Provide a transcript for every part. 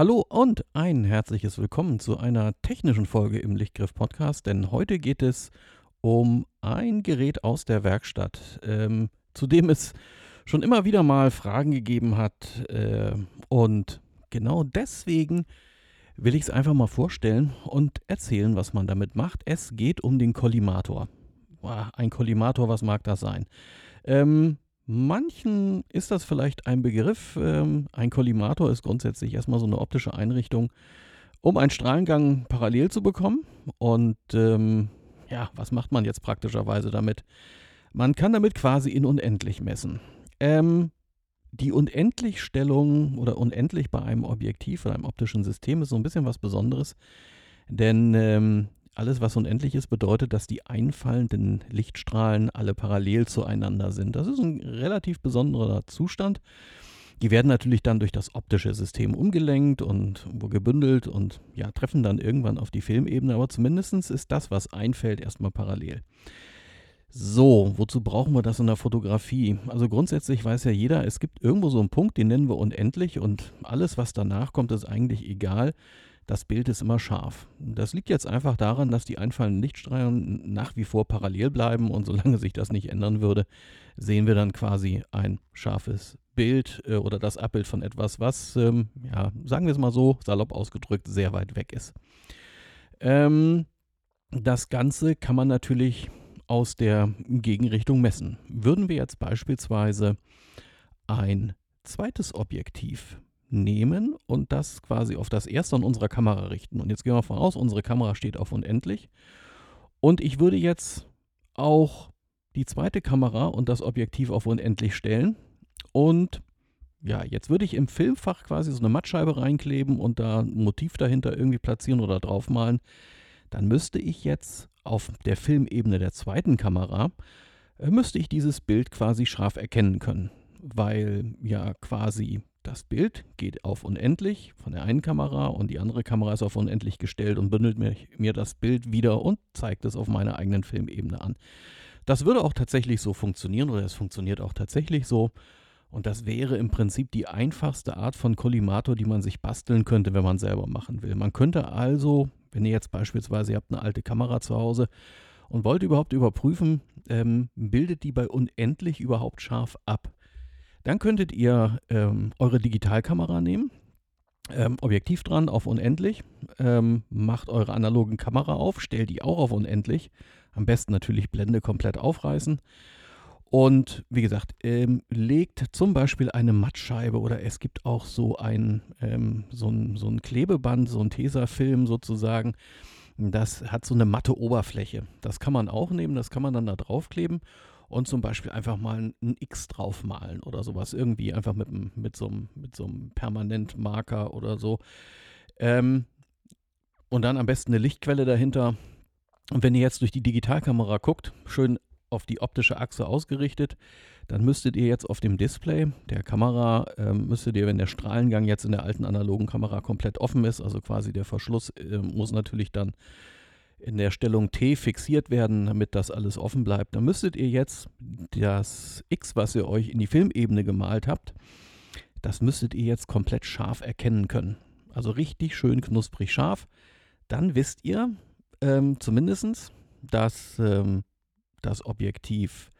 Hallo und ein herzliches Willkommen zu einer technischen Folge im Lichtgriff Podcast, denn heute geht es um ein Gerät aus der Werkstatt, ähm, zu dem es schon immer wieder mal Fragen gegeben hat äh, und genau deswegen will ich es einfach mal vorstellen und erzählen, was man damit macht. Es geht um den Kollimator. Ein Kollimator, was mag das sein? Ähm, Manchen ist das vielleicht ein Begriff. Ähm, ein Kollimator ist grundsätzlich erstmal so eine optische Einrichtung, um einen Strahlengang parallel zu bekommen. Und ähm, ja, was macht man jetzt praktischerweise damit? Man kann damit quasi in unendlich messen. Ähm, die Unendlichstellung oder unendlich bei einem Objektiv oder einem optischen System ist so ein bisschen was Besonderes, denn ähm, alles, was unendlich ist, bedeutet, dass die einfallenden Lichtstrahlen alle parallel zueinander sind. Das ist ein relativ besonderer Zustand. Die werden natürlich dann durch das optische System umgelenkt und gebündelt und ja, treffen dann irgendwann auf die Filmebene, aber zumindest ist das, was einfällt, erstmal parallel. So, wozu brauchen wir das in der Fotografie? Also grundsätzlich weiß ja jeder, es gibt irgendwo so einen Punkt, den nennen wir unendlich und alles, was danach kommt, ist eigentlich egal das Bild ist immer scharf. Das liegt jetzt einfach daran, dass die einfallenden Lichtstrahlen nach wie vor parallel bleiben und solange sich das nicht ändern würde, sehen wir dann quasi ein scharfes Bild äh, oder das Abbild von etwas, was, ähm, ja, sagen wir es mal so, salopp ausgedrückt, sehr weit weg ist. Ähm, das Ganze kann man natürlich aus der Gegenrichtung messen. Würden wir jetzt beispielsweise ein zweites Objektiv nehmen und das quasi auf das erste an unserer Kamera richten. Und jetzt gehen wir von aus, unsere Kamera steht auf unendlich. Und ich würde jetzt auch die zweite Kamera und das Objektiv auf unendlich stellen. Und ja, jetzt würde ich im Filmfach quasi so eine Mattscheibe reinkleben und da ein Motiv dahinter irgendwie platzieren oder draufmalen. Dann müsste ich jetzt auf der Filmebene der zweiten Kamera, äh, müsste ich dieses Bild quasi scharf erkennen können. Weil ja quasi das Bild geht auf unendlich von der einen Kamera und die andere Kamera ist auf unendlich gestellt und bündelt mir, mir das Bild wieder und zeigt es auf meiner eigenen Filmebene an. Das würde auch tatsächlich so funktionieren oder es funktioniert auch tatsächlich so. Und das wäre im Prinzip die einfachste Art von Kollimator, die man sich basteln könnte, wenn man selber machen will. Man könnte also, wenn ihr jetzt beispielsweise, ihr habt eine alte Kamera zu Hause und wollt überhaupt überprüfen, ähm, bildet die bei unendlich überhaupt scharf ab? Dann könntet ihr ähm, eure Digitalkamera nehmen, ähm, Objektiv dran auf unendlich, ähm, macht eure analogen Kamera auf, stellt die auch auf unendlich. Am besten natürlich Blende komplett aufreißen. Und wie gesagt, ähm, legt zum Beispiel eine Mattscheibe oder es gibt auch so ein, ähm, so ein, so ein Klebeband, so ein Tesafilm sozusagen. Das hat so eine matte Oberfläche. Das kann man auch nehmen, das kann man dann da draufkleben und zum Beispiel einfach mal ein X draufmalen oder sowas. Irgendwie einfach mit, mit, so, einem, mit einem Permanentmarker oder so. Ähm, und dann am besten eine Lichtquelle dahinter. Und wenn ihr jetzt durch die Digitalkamera guckt, schön auf die optische Achse ausgerichtet, dann müsstet ihr jetzt auf dem Display der Kamera, ähm, müsstet ihr, wenn der Strahlengang jetzt in der alten analogen Kamera komplett offen ist, also quasi der Verschluss, äh, muss natürlich dann in der Stellung T fixiert werden, damit das alles offen bleibt, dann müsstet ihr jetzt das X, was ihr euch in die Filmebene gemalt habt, das müsstet ihr jetzt komplett scharf erkennen können. Also richtig schön knusprig scharf. Dann wisst ihr ähm, zumindest, dass ähm, das Objektiv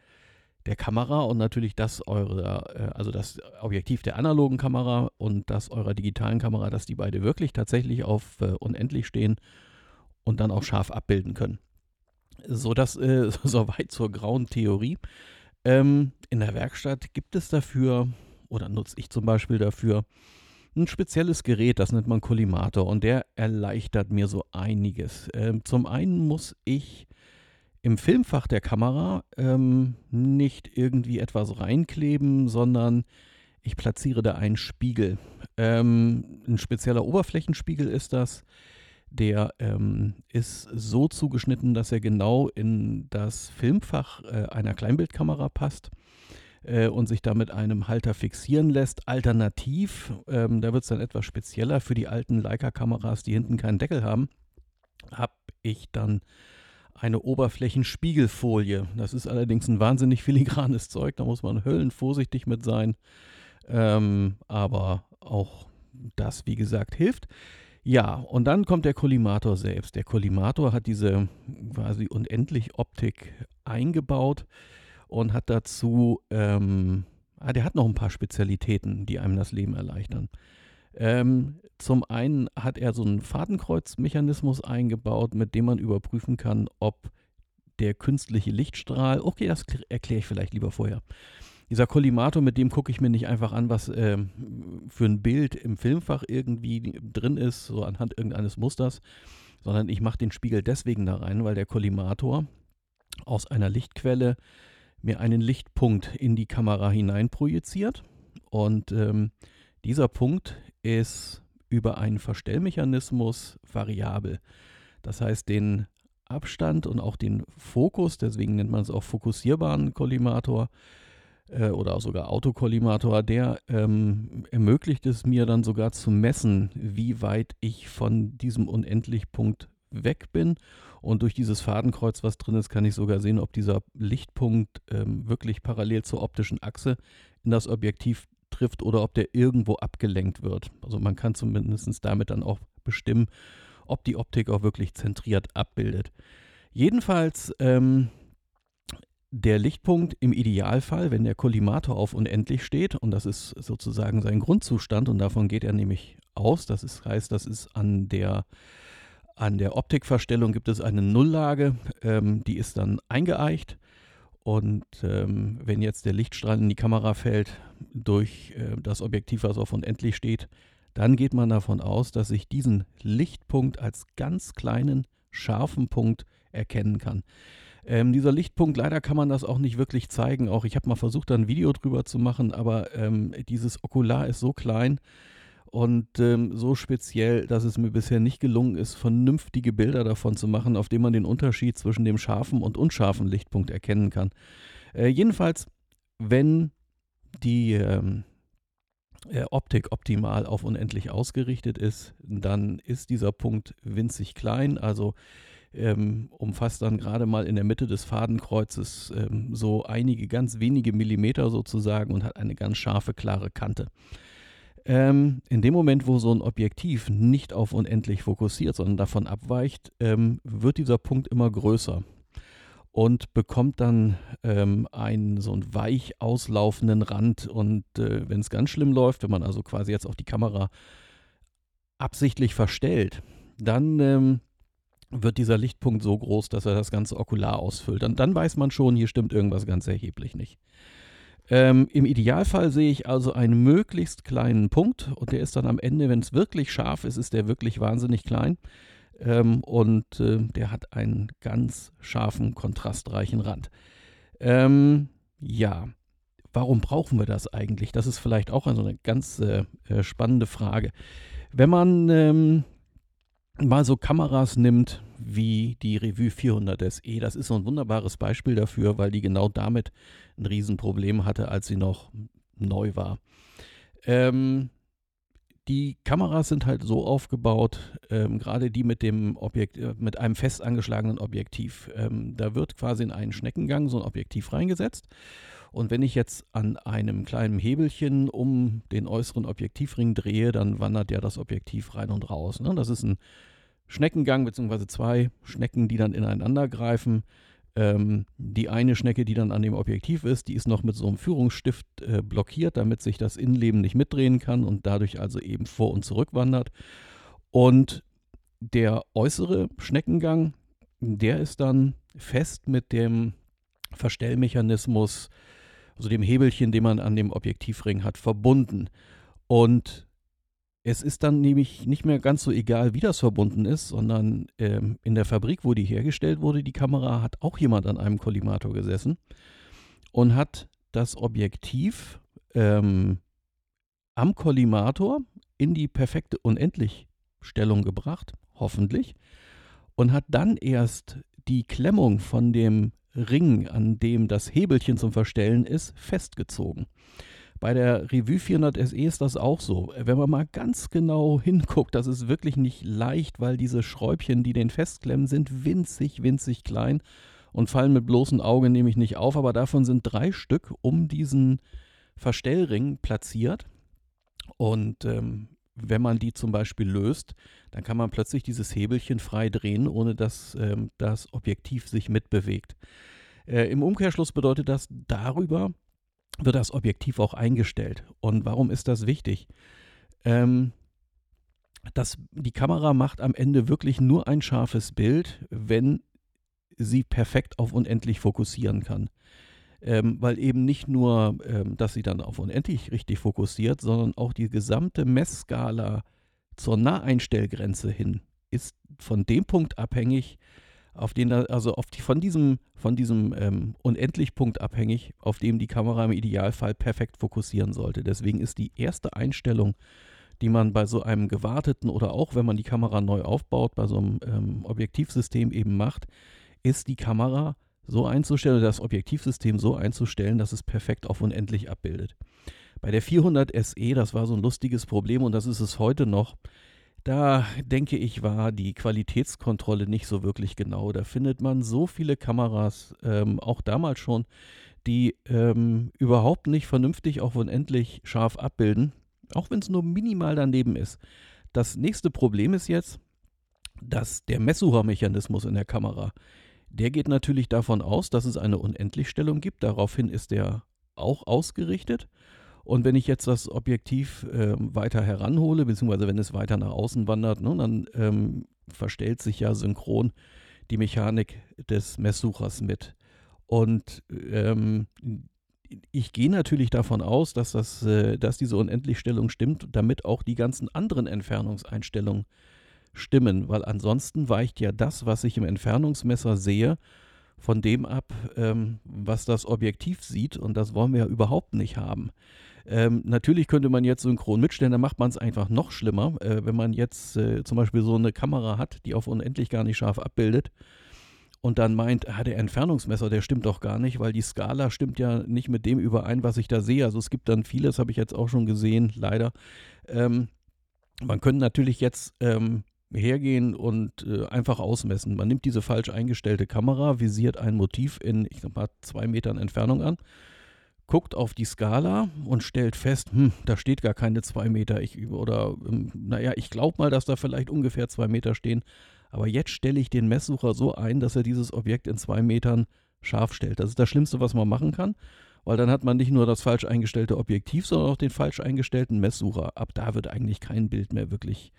der Kamera und natürlich das eure, äh, also das Objektiv der analogen Kamera und das eurer digitalen Kamera, dass die beide wirklich tatsächlich auf äh, unendlich stehen und dann auch scharf abbilden können. So, das äh, soweit zur grauen Theorie. Ähm, in der Werkstatt gibt es dafür, oder nutze ich zum Beispiel dafür, ein spezielles Gerät, das nennt man Kollimator und der erleichtert mir so einiges. Ähm, zum einen muss ich im Filmfach der Kamera ähm, nicht irgendwie etwas reinkleben, sondern ich platziere da einen Spiegel. Ähm, ein spezieller Oberflächenspiegel ist das. Der ähm, ist so zugeschnitten, dass er genau in das Filmfach äh, einer Kleinbildkamera passt äh, und sich da mit einem Halter fixieren lässt. Alternativ, ähm, da wird es dann etwas spezieller für die alten Leica-Kameras, die hinten keinen Deckel haben, habe ich dann eine Oberflächenspiegelfolie. Das ist allerdings ein wahnsinnig filigranes Zeug, da muss man höllenvorsichtig mit sein. Ähm, aber auch das, wie gesagt, hilft. Ja, und dann kommt der Kollimator selbst. Der Kollimator hat diese quasi unendlich Optik eingebaut und hat dazu, ähm, ah, der hat noch ein paar Spezialitäten, die einem das Leben erleichtern. Ähm, zum einen hat er so einen Fadenkreuzmechanismus eingebaut, mit dem man überprüfen kann, ob der künstliche Lichtstrahl, okay, das erkläre ich vielleicht lieber vorher. Dieser Kollimator, mit dem gucke ich mir nicht einfach an, was äh, für ein Bild im Filmfach irgendwie drin ist, so anhand irgendeines Musters, sondern ich mache den Spiegel deswegen da rein, weil der Kollimator aus einer Lichtquelle mir einen Lichtpunkt in die Kamera hinein projiziert. Und ähm, dieser Punkt ist über einen Verstellmechanismus variabel. Das heißt, den Abstand und auch den Fokus, deswegen nennt man es auch fokussierbaren Kollimator, äh, oder sogar Autokollimator, der ähm, ermöglicht es mir dann sogar zu messen, wie weit ich von diesem Unendlichpunkt weg bin. Und durch dieses Fadenkreuz, was drin ist, kann ich sogar sehen, ob dieser Lichtpunkt ähm, wirklich parallel zur optischen Achse in das Objektiv trifft oder ob der irgendwo abgelenkt wird. Also man kann zumindest damit dann auch bestimmen, ob die Optik auch wirklich zentriert abbildet. Jedenfalls ähm, der Lichtpunkt im Idealfall, wenn der Kollimator auf unendlich steht, und das ist sozusagen sein Grundzustand, und davon geht er nämlich aus, das ist, heißt, das ist an der, an der Optikverstellung gibt es eine Nulllage, ähm, die ist dann eingeeicht. Und ähm, wenn jetzt der Lichtstrahl in die Kamera fällt durch äh, das Objektiv, was auf unendlich steht, dann geht man davon aus, dass ich diesen Lichtpunkt als ganz kleinen, scharfen Punkt erkennen kann. Ähm, dieser Lichtpunkt, leider kann man das auch nicht wirklich zeigen. Auch ich habe mal versucht, da ein Video drüber zu machen, aber ähm, dieses Okular ist so klein und ähm, so speziell, dass es mir bisher nicht gelungen ist, vernünftige Bilder davon zu machen, auf denen man den Unterschied zwischen dem scharfen und unscharfen Lichtpunkt erkennen kann. Äh, jedenfalls, wenn die ähm, äh, Optik optimal auf unendlich ausgerichtet ist, dann ist dieser Punkt winzig klein. Also ähm, umfasst dann gerade mal in der Mitte des Fadenkreuzes ähm, so einige ganz wenige Millimeter sozusagen und hat eine ganz scharfe, klare Kante. Ähm, in dem Moment, wo so ein Objektiv nicht auf unendlich fokussiert, sondern davon abweicht, ähm, wird dieser Punkt immer größer und bekommt dann ähm, einen so einen weich auslaufenden Rand. Und äh, wenn es ganz schlimm läuft, wenn man also quasi jetzt auch die Kamera absichtlich verstellt, dann ähm, wird dieser Lichtpunkt so groß, dass er das ganze Okular ausfüllt. Und dann weiß man schon, hier stimmt irgendwas ganz erheblich nicht. Ähm, Im Idealfall sehe ich also einen möglichst kleinen Punkt und der ist dann am Ende, wenn es wirklich scharf ist, ist der wirklich wahnsinnig klein ähm, und äh, der hat einen ganz scharfen, kontrastreichen Rand. Ähm, ja, warum brauchen wir das eigentlich? Das ist vielleicht auch also eine ganz äh, äh spannende Frage. Wenn man ähm, mal so Kameras nimmt wie die Revue 400 SE. Das ist so ein wunderbares Beispiel dafür, weil die genau damit ein Riesenproblem hatte, als sie noch neu war. Ähm, die Kameras sind halt so aufgebaut, ähm, gerade die mit dem Objekt, äh, mit einem fest angeschlagenen Objektiv. Ähm, da wird quasi in einen Schneckengang so ein Objektiv reingesetzt. Und wenn ich jetzt an einem kleinen Hebelchen um den äußeren Objektivring drehe, dann wandert ja das Objektiv rein und raus. Ne? Das ist ein Schneckengang, beziehungsweise zwei Schnecken, die dann ineinander greifen. Ähm, die eine Schnecke, die dann an dem Objektiv ist, die ist noch mit so einem Führungsstift äh, blockiert, damit sich das Innenleben nicht mitdrehen kann und dadurch also eben vor und zurück wandert. Und der äußere Schneckengang, der ist dann fest mit dem Verstellmechanismus, also dem Hebelchen, den man an dem Objektivring hat, verbunden. Und es ist dann nämlich nicht mehr ganz so egal, wie das verbunden ist, sondern ähm, in der Fabrik, wo die hergestellt wurde, die Kamera, hat auch jemand an einem Kollimator gesessen und hat das Objektiv ähm, am Kollimator in die perfekte Unendlichstellung gebracht, hoffentlich, und hat dann erst die Klemmung von dem Ring, an dem das Hebelchen zum Verstellen ist, festgezogen. Bei der Revue 400 SE ist das auch so. Wenn man mal ganz genau hinguckt, das ist wirklich nicht leicht, weil diese Schräubchen, die den festklemmen, sind winzig, winzig klein und fallen mit bloßem Auge nämlich nicht auf. Aber davon sind drei Stück um diesen Verstellring platziert. Und ähm, wenn man die zum Beispiel löst, dann kann man plötzlich dieses Hebelchen frei drehen, ohne dass ähm, das Objektiv sich mitbewegt. Äh, Im Umkehrschluss bedeutet das, darüber wird das Objektiv auch eingestellt. Und warum ist das wichtig? Ähm, das, die Kamera macht am Ende wirklich nur ein scharfes Bild, wenn sie perfekt auf unendlich fokussieren kann. Ähm, weil eben nicht nur, ähm, dass sie dann auf unendlich richtig fokussiert, sondern auch die gesamte Messskala zur Naheinstellgrenze hin ist von dem Punkt abhängig, auf den also auf die, von diesem, von diesem ähm, Unendlich-Punkt abhängig, auf dem die Kamera im Idealfall perfekt fokussieren sollte. Deswegen ist die erste Einstellung, die man bei so einem gewarteten oder auch wenn man die Kamera neu aufbaut, bei so einem ähm, Objektivsystem eben macht, ist die Kamera so einzustellen, das Objektivsystem so einzustellen, dass es perfekt auf unendlich abbildet. Bei der 400 SE, das war so ein lustiges Problem und das ist es heute noch, da denke ich, war die Qualitätskontrolle nicht so wirklich genau. Da findet man so viele Kameras, ähm, auch damals schon, die ähm, überhaupt nicht vernünftig auf unendlich scharf abbilden, auch wenn es nur minimal daneben ist. Das nächste Problem ist jetzt, dass der Messsuchermechanismus in der Kamera, der geht natürlich davon aus, dass es eine Unendlichstellung gibt. Daraufhin ist der auch ausgerichtet. Und wenn ich jetzt das Objektiv äh, weiter heranhole, beziehungsweise wenn es weiter nach außen wandert, ne, dann ähm, verstellt sich ja synchron die Mechanik des Messsuchers mit. Und ähm, ich gehe natürlich davon aus, dass, das, äh, dass diese Unendlichstellung stimmt, damit auch die ganzen anderen Entfernungseinstellungen stimmen, weil ansonsten weicht ja das, was ich im Entfernungsmesser sehe, von dem ab, ähm, was das Objektiv sieht und das wollen wir ja überhaupt nicht haben. Ähm, natürlich könnte man jetzt synchron mitstellen, dann macht man es einfach noch schlimmer. Äh, wenn man jetzt äh, zum Beispiel so eine Kamera hat, die auf unendlich gar nicht scharf abbildet und dann meint, ah, der Entfernungsmesser, der stimmt doch gar nicht, weil die Skala stimmt ja nicht mit dem überein, was ich da sehe. Also es gibt dann vieles, habe ich jetzt auch schon gesehen, leider. Ähm, man könnte natürlich jetzt ähm, hergehen und äh, einfach ausmessen. Man nimmt diese falsch eingestellte Kamera, visiert ein Motiv in, ich sag mal, zwei Metern Entfernung an guckt auf die Skala und stellt fest, hm, da steht gar keine zwei Meter. Ich, oder, ähm, naja, ich glaube mal, dass da vielleicht ungefähr zwei Meter stehen. Aber jetzt stelle ich den Messsucher so ein, dass er dieses Objekt in zwei Metern scharf stellt. Das ist das Schlimmste, was man machen kann, weil dann hat man nicht nur das falsch eingestellte Objektiv, sondern auch den falsch eingestellten Messsucher. Ab da wird eigentlich kein Bild mehr wirklich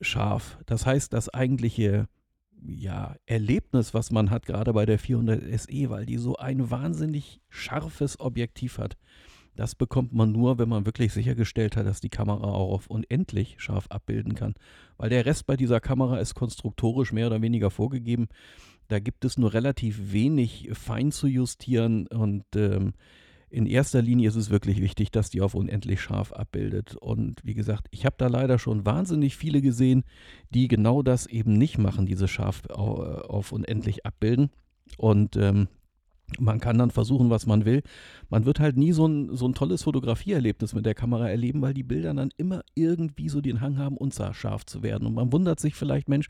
scharf. Das heißt, das eigentliche ja, Erlebnis, was man hat, gerade bei der 400 SE, weil die so ein wahnsinnig scharfes Objektiv hat. Das bekommt man nur, wenn man wirklich sichergestellt hat, dass die Kamera auch auf unendlich scharf abbilden kann. Weil der Rest bei dieser Kamera ist konstruktorisch mehr oder weniger vorgegeben. Da gibt es nur relativ wenig fein zu justieren und ähm, in erster Linie ist es wirklich wichtig, dass die auf unendlich scharf abbildet. Und wie gesagt, ich habe da leider schon wahnsinnig viele gesehen, die genau das eben nicht machen, diese scharf auf unendlich abbilden. Und ähm, man kann dann versuchen, was man will. Man wird halt nie so ein, so ein tolles Fotografieerlebnis mit der Kamera erleben, weil die Bilder dann immer irgendwie so den Hang haben, unscharf zu werden. Und man wundert sich vielleicht, Mensch,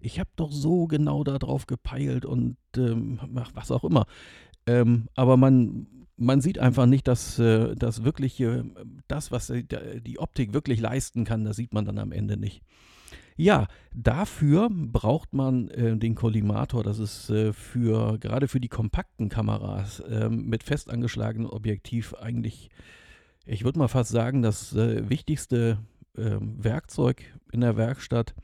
ich habe doch so genau darauf gepeilt und ähm, was auch immer. Ähm, aber man, man sieht einfach nicht, dass äh, das wirkliche, das, was die Optik wirklich leisten kann, das sieht man dann am Ende nicht. Ja, dafür braucht man äh, den Kollimator. Das ist äh, für gerade für die kompakten Kameras äh, mit fest angeschlagenem Objektiv eigentlich, ich würde mal fast sagen, das äh, wichtigste ähm, Werkzeug in der Werkstatt,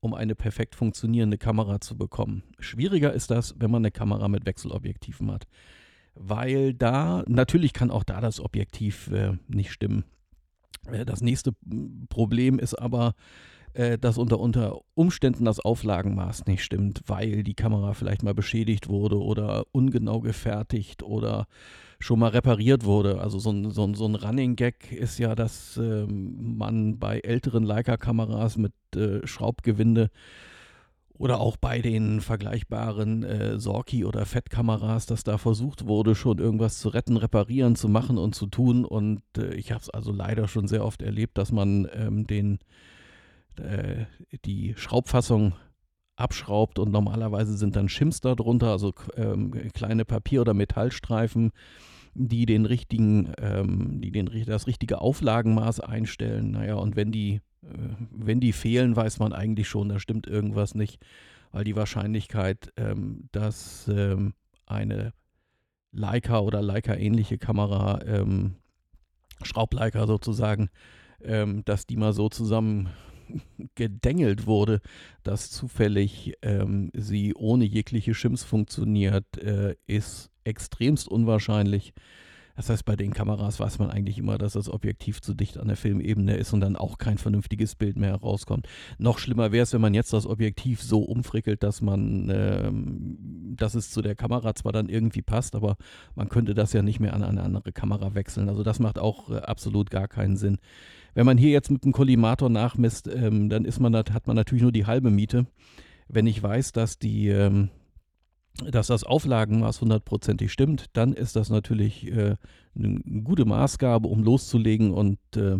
um eine perfekt funktionierende Kamera zu bekommen. Schwieriger ist das, wenn man eine Kamera mit Wechselobjektiven hat weil da, natürlich kann auch da das Objektiv äh, nicht stimmen. Äh, das nächste Problem ist aber, äh, dass unter, unter Umständen das Auflagenmaß nicht stimmt, weil die Kamera vielleicht mal beschädigt wurde oder ungenau gefertigt oder schon mal repariert wurde. Also so ein, so ein, so ein Running Gag ist ja, dass ähm, man bei älteren Leica-Kameras mit äh, Schraubgewinde oder auch bei den vergleichbaren äh, Sorki- oder Fettkameras, dass da versucht wurde, schon irgendwas zu retten, reparieren, zu machen und zu tun. Und äh, ich habe es also leider schon sehr oft erlebt, dass man ähm, den, äh, die Schraubfassung abschraubt und normalerweise sind dann Shims darunter, also ähm, kleine Papier- oder Metallstreifen die den richtigen, ähm, die den, das richtige Auflagenmaß einstellen. Naja, und wenn die, äh, wenn die fehlen, weiß man eigentlich schon, da stimmt irgendwas nicht, weil die Wahrscheinlichkeit, ähm, dass ähm, eine Leica oder Leica-ähnliche Kamera, ähm, Schraubleica sozusagen, ähm, dass die mal so zusammen gedengelt wurde, dass zufällig ähm, sie ohne jegliche Schims funktioniert, äh, ist extremst unwahrscheinlich. Das heißt, bei den Kameras weiß man eigentlich immer, dass das Objektiv zu dicht an der Filmebene ist und dann auch kein vernünftiges Bild mehr herauskommt. Noch schlimmer wäre es, wenn man jetzt das Objektiv so umfrickelt, dass man, ähm, dass es zu der Kamera zwar dann irgendwie passt, aber man könnte das ja nicht mehr an eine andere Kamera wechseln. Also das macht auch äh, absolut gar keinen Sinn. Wenn man hier jetzt mit dem Kollimator nachmisst, ähm, dann ist man, hat man natürlich nur die halbe Miete. Wenn ich weiß, dass die ähm, dass das Auflagenmaß hundertprozentig stimmt, dann ist das natürlich äh, eine gute Maßgabe, um loszulegen und äh,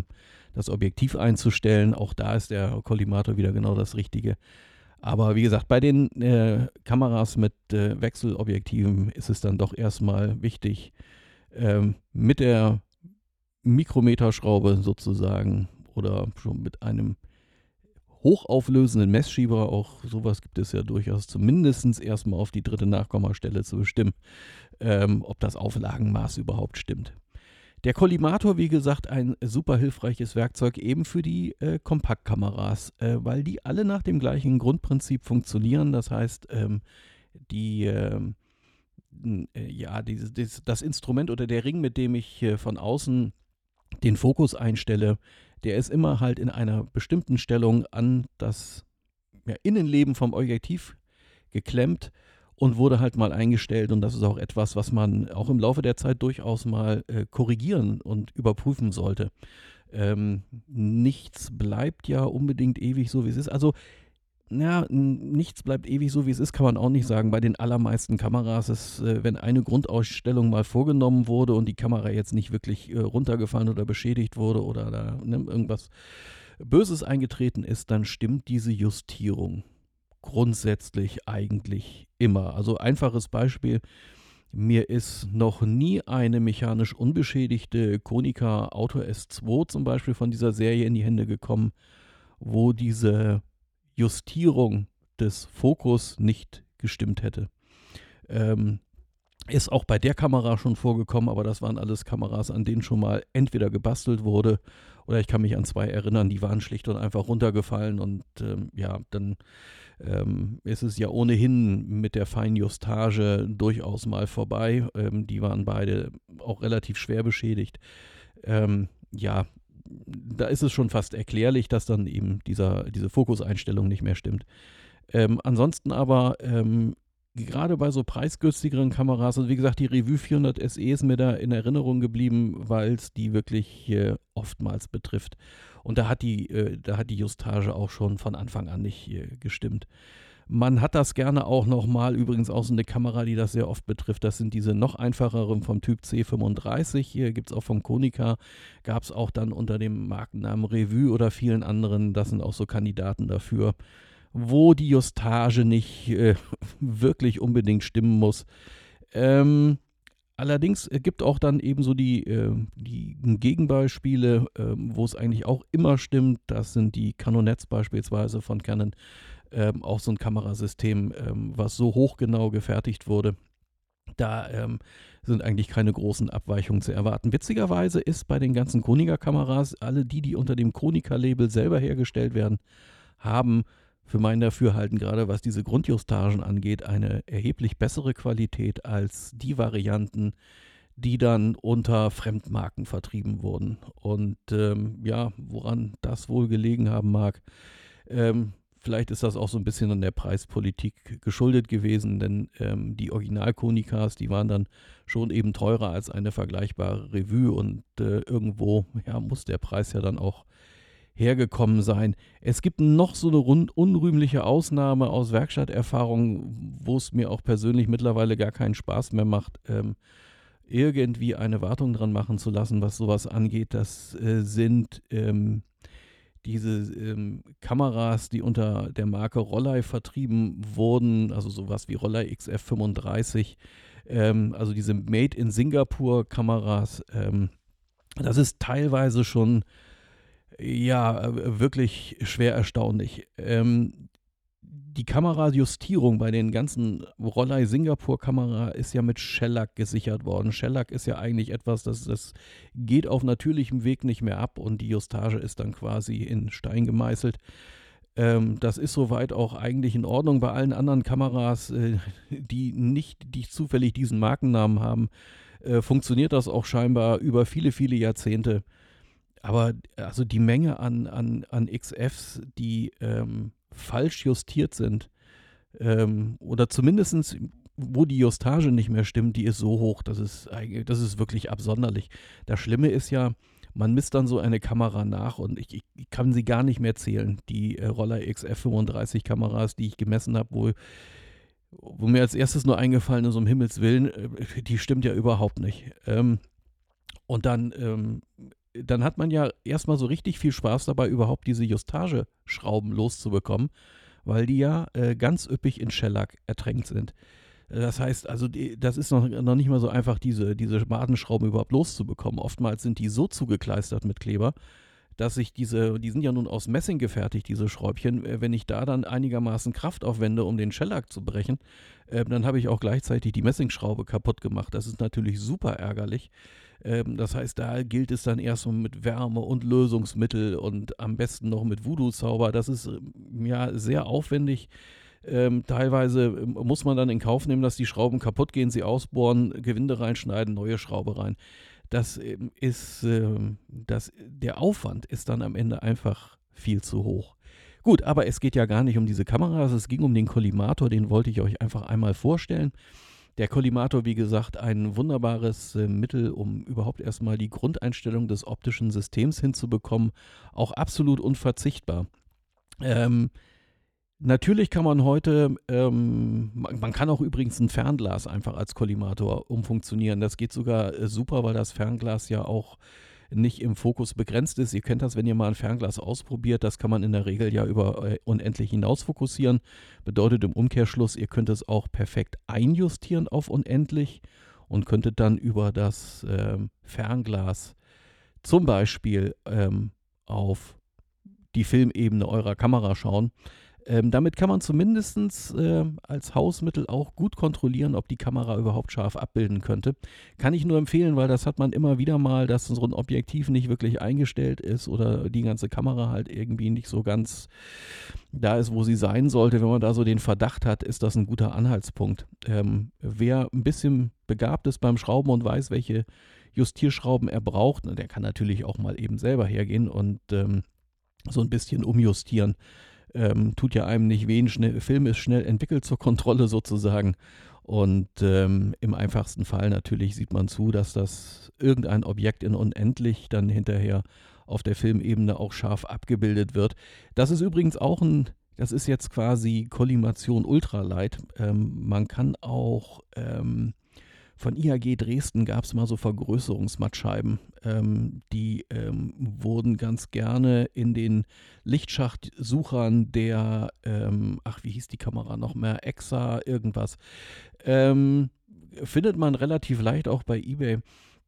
das Objektiv einzustellen. Auch da ist der Kollimator wieder genau das Richtige. Aber wie gesagt, bei den äh, Kameras mit äh, Wechselobjektiven ist es dann doch erstmal wichtig, ähm, mit der Mikrometerschraube sozusagen oder schon mit einem hochauflösenden Messschieber, auch sowas gibt es ja durchaus, zumindest erstmal auf die dritte Nachkommastelle zu bestimmen, ähm, ob das Auflagenmaß überhaupt stimmt. Der Kollimator, wie gesagt, ein super hilfreiches Werkzeug eben für die äh, Kompaktkameras, äh, weil die alle nach dem gleichen Grundprinzip funktionieren. Das heißt, ähm, die, ähm, äh, ja, dieses, dieses, das Instrument oder der Ring, mit dem ich äh, von außen den Fokus einstelle, der ist immer halt in einer bestimmten Stellung an das ja, Innenleben vom Objektiv geklemmt und wurde halt mal eingestellt. Und das ist auch etwas, was man auch im Laufe der Zeit durchaus mal äh, korrigieren und überprüfen sollte. Ähm, nichts bleibt ja unbedingt ewig so, wie es ist. Also ja, nichts bleibt ewig so, wie es ist, kann man auch nicht sagen. Bei den allermeisten Kameras ist, äh, wenn eine Grundausstellung mal vorgenommen wurde und die Kamera jetzt nicht wirklich äh, runtergefallen oder beschädigt wurde oder da ne, irgendwas Böses eingetreten ist, dann stimmt diese Justierung grundsätzlich eigentlich immer. Also einfaches Beispiel. Mir ist noch nie eine mechanisch unbeschädigte Konica Auto S2 zum Beispiel von dieser Serie in die Hände gekommen, wo diese Justierung des Fokus nicht gestimmt hätte. Ähm, ist auch bei der Kamera schon vorgekommen, aber das waren alles Kameras, an denen schon mal entweder gebastelt wurde oder ich kann mich an zwei erinnern, die waren schlicht und einfach runtergefallen und ähm, ja, dann ähm, ist es ja ohnehin mit der Feinjustage durchaus mal vorbei. Ähm, die waren beide auch relativ schwer beschädigt. Ähm, ja, da ist es schon fast erklärlich, dass dann eben dieser, diese Fokuseinstellung nicht mehr stimmt. Ähm, ansonsten aber ähm, gerade bei so preisgünstigeren Kameras, also wie gesagt, die Revue 400 SE ist mir da in Erinnerung geblieben, weil es die wirklich äh, oftmals betrifft. Und da hat die, äh, da hat die Justage auch schon von Anfang an nicht äh, gestimmt. Man hat das gerne auch nochmal, übrigens auch so eine Kamera, die das sehr oft betrifft. Das sind diese noch einfacheren vom Typ C35. Hier gibt es auch vom Konica, gab es auch dann unter dem Markennamen Revue oder vielen anderen. Das sind auch so Kandidaten dafür, wo die Justage nicht äh, wirklich unbedingt stimmen muss. Ähm, Allerdings gibt auch dann eben so die, äh, die Gegenbeispiele, äh, wo es eigentlich auch immer stimmt. Das sind die Canonets beispielsweise von Canon ähm, auch so ein Kamerasystem, ähm, was so hochgenau gefertigt wurde. Da ähm, sind eigentlich keine großen Abweichungen zu erwarten. Witzigerweise ist bei den ganzen Konica-Kameras, alle die, die unter dem Konica-Label selber hergestellt werden, haben für mein Dafürhalten, gerade was diese Grundjustagen angeht, eine erheblich bessere Qualität als die Varianten, die dann unter Fremdmarken vertrieben wurden. Und ähm, ja, woran das wohl gelegen haben mag, ähm, Vielleicht ist das auch so ein bisschen an der Preispolitik geschuldet gewesen, denn ähm, die Original-Konikas, die waren dann schon eben teurer als eine vergleichbare Revue und äh, irgendwo ja, muss der Preis ja dann auch hergekommen sein. Es gibt noch so eine unrühmliche Ausnahme aus Werkstatterfahrung, wo es mir auch persönlich mittlerweile gar keinen Spaß mehr macht, ähm, irgendwie eine Wartung dran machen zu lassen, was sowas angeht. Das äh, sind ähm, diese ähm, Kameras, die unter der Marke Rollei vertrieben wurden, also sowas wie Rollei XF35, ähm, also diese Made in Singapur Kameras, ähm, das ist teilweise schon ja wirklich schwer erstaunlich. Ähm, die Kamerajustierung bei den ganzen Rollei Singapur Kamera ist ja mit Shellac gesichert worden. Shellac ist ja eigentlich etwas, das, das geht auf natürlichem Weg nicht mehr ab und die Justage ist dann quasi in Stein gemeißelt. Ähm, das ist soweit auch eigentlich in Ordnung. Bei allen anderen Kameras, äh, die nicht die zufällig diesen Markennamen haben, äh, funktioniert das auch scheinbar über viele, viele Jahrzehnte. Aber also die Menge an, an, an XFs, die ähm, falsch justiert sind, ähm, oder zumindest wo die Justage nicht mehr stimmt, die ist so hoch, das ist, das ist wirklich absonderlich. Das Schlimme ist ja, man misst dann so eine Kamera nach und ich, ich kann sie gar nicht mehr zählen. Die äh, Roller XF35 Kameras, die ich gemessen habe, wo, wo mir als erstes nur eingefallen ist, um Himmels Willen, äh, die stimmt ja überhaupt nicht. Ähm, und dann, ähm, dann hat man ja erstmal so richtig viel Spaß dabei, überhaupt diese Justageschrauben loszubekommen, weil die ja äh, ganz üppig in Shellac ertränkt sind. Das heißt, also die, das ist noch, noch nicht mal so einfach, diese, diese Madenschrauben überhaupt loszubekommen. Oftmals sind die so zugekleistert mit Kleber, dass ich diese, die sind ja nun aus Messing gefertigt, diese Schräubchen, äh, wenn ich da dann einigermaßen Kraft aufwende, um den Shellac zu brechen, äh, dann habe ich auch gleichzeitig die Messingschraube kaputt gemacht. Das ist natürlich super ärgerlich. Ähm, das heißt, da gilt es dann erstmal mit Wärme und Lösungsmittel und am besten noch mit Voodoo-Zauber. Das ist ja sehr aufwendig. Ähm, teilweise ähm, muss man dann in Kauf nehmen, dass die Schrauben kaputt gehen, sie ausbohren, Gewinde reinschneiden, neue Schraube rein. Das ähm, ist, äh, das, der Aufwand ist dann am Ende einfach viel zu hoch. Gut, aber es geht ja gar nicht um diese Kameras, es ging um den Kollimator, den wollte ich euch einfach einmal vorstellen. Der Kollimator, wie gesagt, ein wunderbares äh, Mittel, um überhaupt erstmal die Grundeinstellung des optischen Systems hinzubekommen. Auch absolut unverzichtbar. Ähm, Natürlich kann man heute, ähm, man, kann auch übrigens ein Fernglas einfach als Kollimator umfunktionieren. Das geht sogar äh, super, weil das Fernglas ja auch nicht im Fokus begrenzt ist. Ihr kennt das, wenn ihr mal ein Fernglas ausprobiert, das kann man in der Regel ja über äh, unendlich hinaus fokussieren. Bedeutet im Umkehrschluss, ihr könnt es auch perfekt einjustieren auf unendlich und könntet dann über das ähm, Fernglas zum Beispiel ähm, auf die Filmebene eurer Kamera schauen. Ähm, damit kann man zumindest äh, als Hausmittel auch gut kontrollieren, ob die Kamera überhaupt scharf abbilden könnte. Kann ich nur empfehlen, weil das hat man immer wieder mal, dass so ein Objektiv nicht wirklich eingestellt ist oder die ganze Kamera halt irgendwie nicht so ganz da ist, wo sie sein sollte. Wenn man da so den Verdacht hat, ist das ein guter Anhaltspunkt. Ähm, wer ein bisschen begabt ist beim Schrauben und weiß, welche Justierschrauben er braucht, der kann natürlich auch mal eben selber hergehen und ähm, so ein bisschen umjustieren ähm, tut ja einem nicht weh. Ein Film ist schnell entwickelt zur Kontrolle sozusagen. Und ähm, im einfachsten Fall natürlich sieht man zu, dass das irgendein Objekt in unendlich dann hinterher auf der Filmebene auch scharf abgebildet wird. Das ist übrigens auch ein, das ist jetzt quasi Kollimation Ultralight. Ähm, man kann auch ähm, von IAG Dresden gab es mal so Vergrößerungsmattscheiben. Ähm, die ähm, wurden ganz gerne in den Lichtschachtsuchern der, ähm, ach, wie hieß die Kamera noch mehr? Exa, irgendwas. Ähm, findet man relativ leicht auch bei eBay.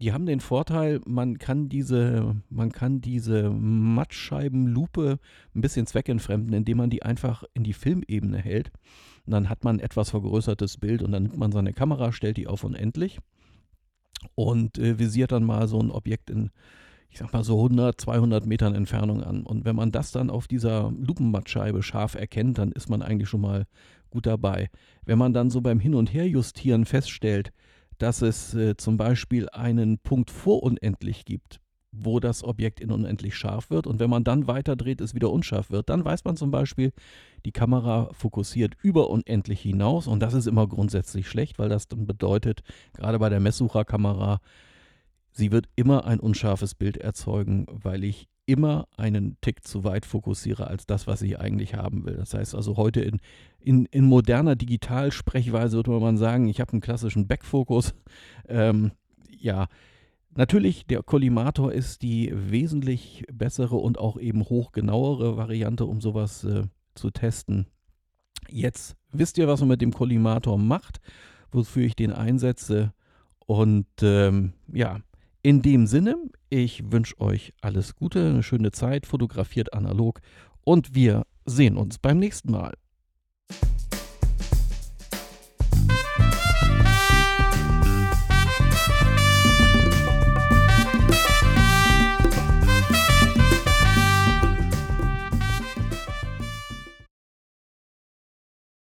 Die haben den Vorteil, man kann diese, man kann diese Mattscheibenlupe ein bisschen zweckentfremden, indem man die einfach in die Filmebene hält. Und dann hat man ein etwas vergrößertes Bild und dann nimmt man seine Kamera, stellt die auf unendlich und äh, visiert dann mal so ein Objekt in, ich sag mal so 100, 200 Metern Entfernung an. Und wenn man das dann auf dieser Lupenmattscheibe scharf erkennt, dann ist man eigentlich schon mal gut dabei. Wenn man dann so beim Hin- und Herjustieren feststellt, dass es äh, zum Beispiel einen Punkt vor unendlich gibt, wo das Objekt in unendlich scharf wird. Und wenn man dann weiter dreht, es wieder unscharf wird, dann weiß man zum Beispiel, die Kamera fokussiert über unendlich hinaus. Und das ist immer grundsätzlich schlecht, weil das dann bedeutet, gerade bei der Messsucherkamera, sie wird immer ein unscharfes Bild erzeugen, weil ich immer einen Tick zu weit fokussiere als das, was ich eigentlich haben will. Das heißt also heute in, in, in moderner Digitalsprechweise würde man sagen, ich habe einen klassischen Backfokus. Ähm, ja, Natürlich, der Kollimator ist die wesentlich bessere und auch eben hochgenauere Variante, um sowas äh, zu testen. Jetzt wisst ihr, was man mit dem Kollimator macht. wofür ich den einsetze. Und ähm, ja, in dem Sinne, ich wünsche euch alles Gute, eine schöne Zeit, fotografiert analog und wir sehen uns beim nächsten Mal.